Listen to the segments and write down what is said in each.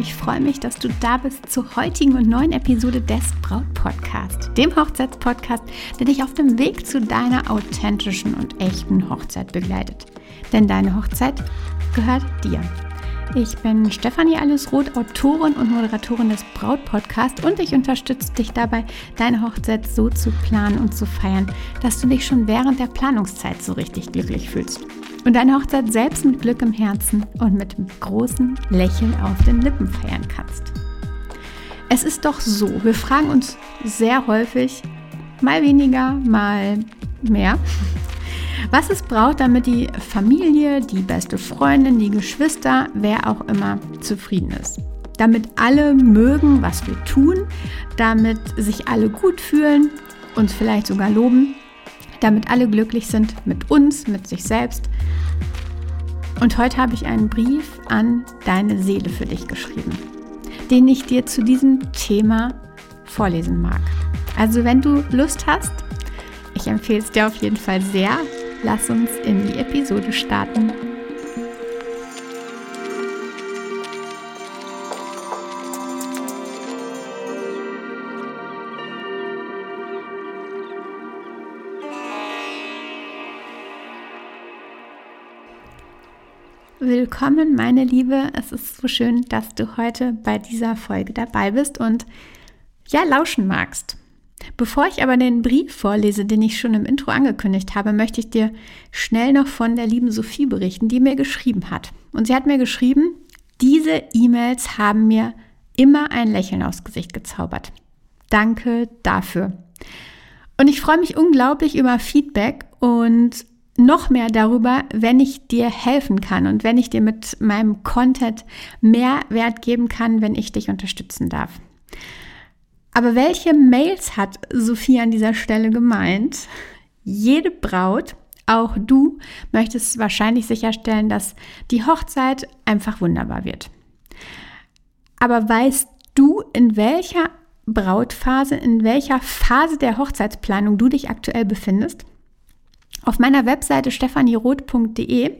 Ich freue mich, dass du da bist zur heutigen und neuen Episode des Braut Podcast, dem Hochzeitspodcast, der dich auf dem Weg zu deiner authentischen und echten Hochzeit begleitet. Denn deine Hochzeit gehört dir. Ich bin Stefanie Allesroth, Autorin und Moderatorin des Braut Podcast und ich unterstütze dich dabei, deine Hochzeit so zu planen und zu feiern, dass du dich schon während der Planungszeit so richtig glücklich fühlst und deine Hochzeit selbst mit Glück im Herzen und mit einem großen Lächeln auf den Lippen feiern kannst. Es ist doch so, wir fragen uns sehr häufig, mal weniger, mal mehr, was es braucht, damit die Familie, die beste Freundin, die Geschwister, wer auch immer zufrieden ist. Damit alle mögen, was wir tun, damit sich alle gut fühlen, uns vielleicht sogar loben damit alle glücklich sind mit uns, mit sich selbst. Und heute habe ich einen Brief an deine Seele für dich geschrieben, den ich dir zu diesem Thema vorlesen mag. Also wenn du Lust hast, ich empfehle es dir auf jeden Fall sehr, lass uns in die Episode starten Willkommen, meine Liebe. Es ist so schön, dass du heute bei dieser Folge dabei bist und ja, lauschen magst. Bevor ich aber den Brief vorlese, den ich schon im Intro angekündigt habe, möchte ich dir schnell noch von der lieben Sophie berichten, die mir geschrieben hat. Und sie hat mir geschrieben, diese E-Mails haben mir immer ein Lächeln aufs Gesicht gezaubert. Danke dafür. Und ich freue mich unglaublich über Feedback und noch mehr darüber, wenn ich dir helfen kann und wenn ich dir mit meinem Content mehr Wert geben kann, wenn ich dich unterstützen darf. Aber welche Mails hat Sophie an dieser Stelle gemeint? Jede Braut, auch du, möchtest wahrscheinlich sicherstellen, dass die Hochzeit einfach wunderbar wird. Aber weißt du, in welcher Brautphase, in welcher Phase der Hochzeitsplanung du dich aktuell befindest? Auf meiner Webseite stephanieroth.de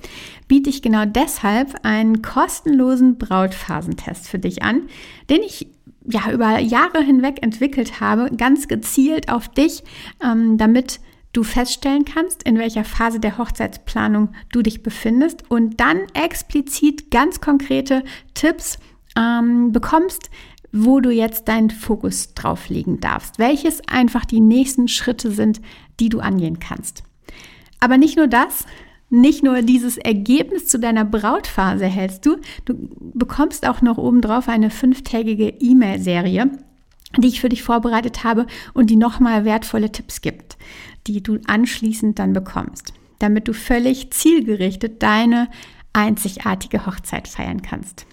biete ich genau deshalb einen kostenlosen Brautphasentest für dich an, den ich ja über Jahre hinweg entwickelt habe, ganz gezielt auf dich, ähm, damit du feststellen kannst, in welcher Phase der Hochzeitsplanung du dich befindest und dann explizit ganz konkrete Tipps ähm, bekommst, wo du jetzt deinen Fokus drauf legen darfst, welches einfach die nächsten Schritte sind, die du angehen kannst. Aber nicht nur das, nicht nur dieses Ergebnis zu deiner Brautphase hältst du, du bekommst auch noch obendrauf eine fünftägige E-Mail-Serie, die ich für dich vorbereitet habe und die nochmal wertvolle Tipps gibt, die du anschließend dann bekommst, damit du völlig zielgerichtet deine einzigartige Hochzeit feiern kannst.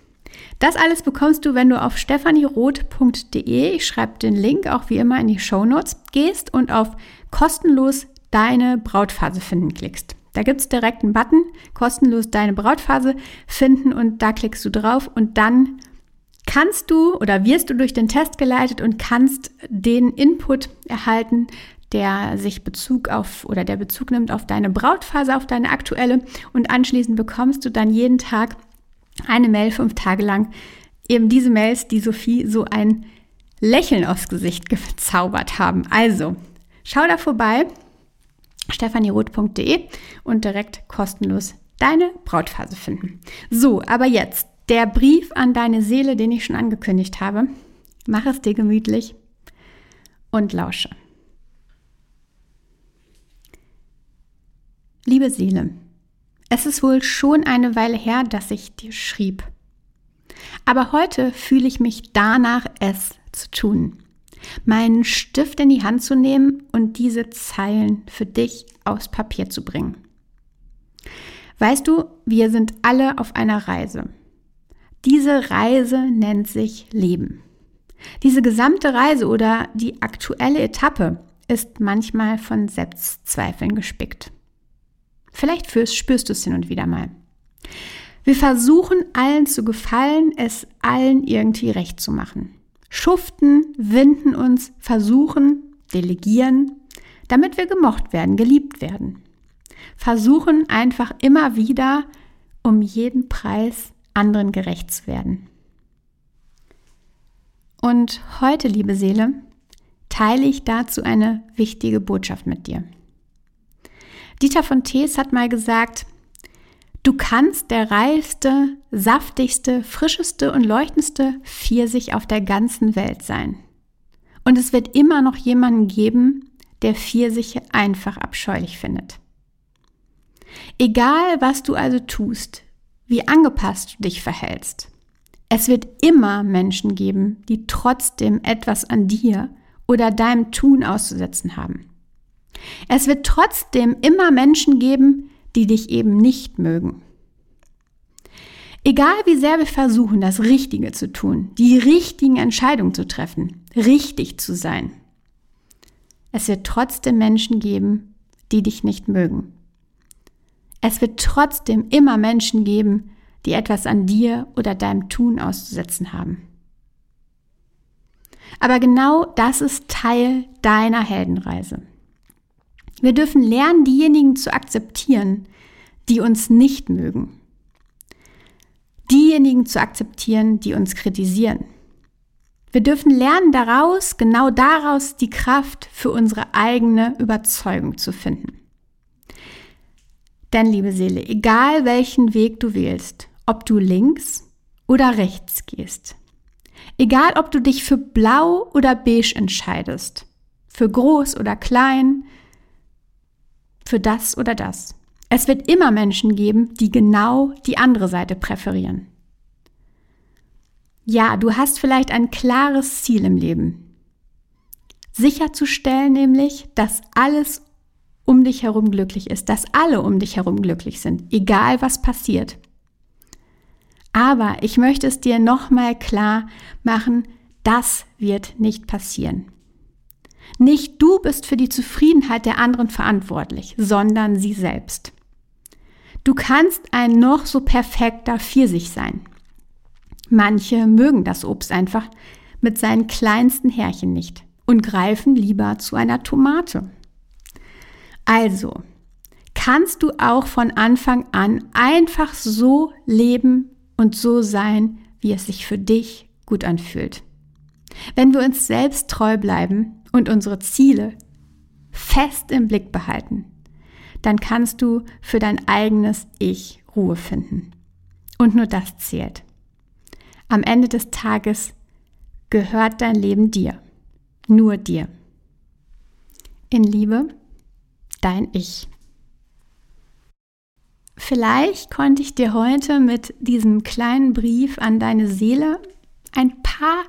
Das alles bekommst du, wenn du auf stephanieroth.de, ich schreibe den Link auch wie immer in die Show Notes, gehst und auf kostenlos deine Brautphase finden klickst. Da gibt es direkt einen Button, kostenlos deine Brautphase finden und da klickst du drauf und dann kannst du oder wirst du durch den Test geleitet und kannst den Input erhalten, der sich Bezug auf oder der Bezug nimmt auf deine Brautphase, auf deine aktuelle und anschließend bekommst du dann jeden Tag eine Mail fünf Tage lang. Eben diese Mails, die Sophie so ein Lächeln aufs Gesicht gezaubert haben. Also, schau da vorbei, stephanieroth.de und direkt kostenlos deine Brautphase finden. So, aber jetzt der Brief an deine Seele, den ich schon angekündigt habe. Mach es dir gemütlich und lausche. Liebe Seele, es ist wohl schon eine Weile her, dass ich dir schrieb. Aber heute fühle ich mich danach, es zu tun meinen Stift in die Hand zu nehmen und diese Zeilen für dich aufs Papier zu bringen. Weißt du, wir sind alle auf einer Reise. Diese Reise nennt sich Leben. Diese gesamte Reise oder die aktuelle Etappe ist manchmal von Selbstzweifeln gespickt. Vielleicht spürst du es hin und wieder mal. Wir versuchen allen zu gefallen, es allen irgendwie recht zu machen schuften, winden uns, versuchen, delegieren, damit wir gemocht werden, geliebt werden. Versuchen einfach immer wieder, um jeden Preis anderen gerecht zu werden. Und heute, liebe Seele, teile ich dazu eine wichtige Botschaft mit dir. Dieter von Thees hat mal gesagt, du kannst der reifste, saftigste, frischeste und leuchtendste Pfirsich auf der ganzen Welt sein. Und es wird immer noch jemanden geben, der Pfirsiche einfach abscheulich findet. Egal, was du also tust, wie angepasst du dich verhältst, es wird immer Menschen geben, die trotzdem etwas an dir oder deinem Tun auszusetzen haben. Es wird trotzdem immer Menschen geben, die dich eben nicht mögen. Egal wie sehr wir versuchen, das Richtige zu tun, die richtigen Entscheidungen zu treffen, richtig zu sein, es wird trotzdem Menschen geben, die dich nicht mögen. Es wird trotzdem immer Menschen geben, die etwas an dir oder deinem Tun auszusetzen haben. Aber genau das ist Teil deiner Heldenreise. Wir dürfen lernen, diejenigen zu akzeptieren, die uns nicht mögen. Diejenigen zu akzeptieren, die uns kritisieren. Wir dürfen lernen, daraus, genau daraus, die Kraft für unsere eigene Überzeugung zu finden. Denn, liebe Seele, egal welchen Weg du wählst, ob du links oder rechts gehst, egal ob du dich für blau oder beige entscheidest, für groß oder klein, für das oder das. Es wird immer Menschen geben, die genau die andere Seite präferieren. Ja, du hast vielleicht ein klares Ziel im Leben. Sicherzustellen nämlich, dass alles um dich herum glücklich ist, dass alle um dich herum glücklich sind, egal was passiert. Aber ich möchte es dir nochmal klar machen, das wird nicht passieren. Nicht du bist für die Zufriedenheit der anderen verantwortlich, sondern sie selbst. Du kannst ein noch so perfekter Pfirsich sein. Manche mögen das Obst einfach mit seinen kleinsten Härchen nicht und greifen lieber zu einer Tomate. Also, kannst du auch von Anfang an einfach so leben und so sein, wie es sich für dich gut anfühlt. Wenn wir uns selbst treu bleiben und unsere Ziele fest im Blick behalten, dann kannst du für dein eigenes Ich Ruhe finden. Und nur das zählt. Am Ende des Tages gehört dein Leben dir. Nur dir. In Liebe, dein Ich. Vielleicht konnte ich dir heute mit diesem kleinen Brief an deine Seele ein paar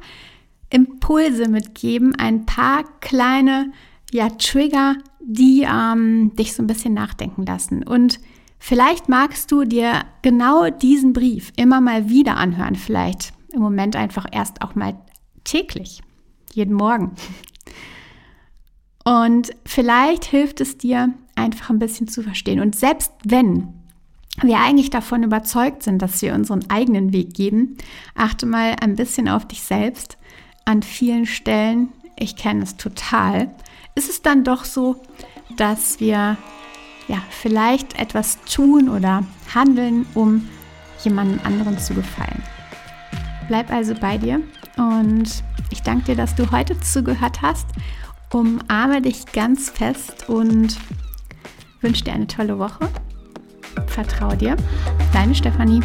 Impulse mitgeben, ein paar kleine ja, Trigger, die ähm, dich so ein bisschen nachdenken lassen. Und vielleicht magst du dir genau diesen Brief immer mal wieder anhören. Vielleicht im Moment einfach erst auch mal täglich, jeden Morgen. Und vielleicht hilft es dir einfach ein bisschen zu verstehen. Und selbst wenn wir eigentlich davon überzeugt sind, dass wir unseren eigenen Weg geben, achte mal ein bisschen auf dich selbst. An vielen Stellen, ich kenne es total, ist es dann doch so, dass wir ja vielleicht etwas tun oder handeln, um jemandem anderen zu gefallen. Bleib also bei dir und ich danke dir, dass du heute zugehört hast Umarme dich ganz fest und wünsche dir eine tolle Woche. Vertraue dir. Deine Stefanie.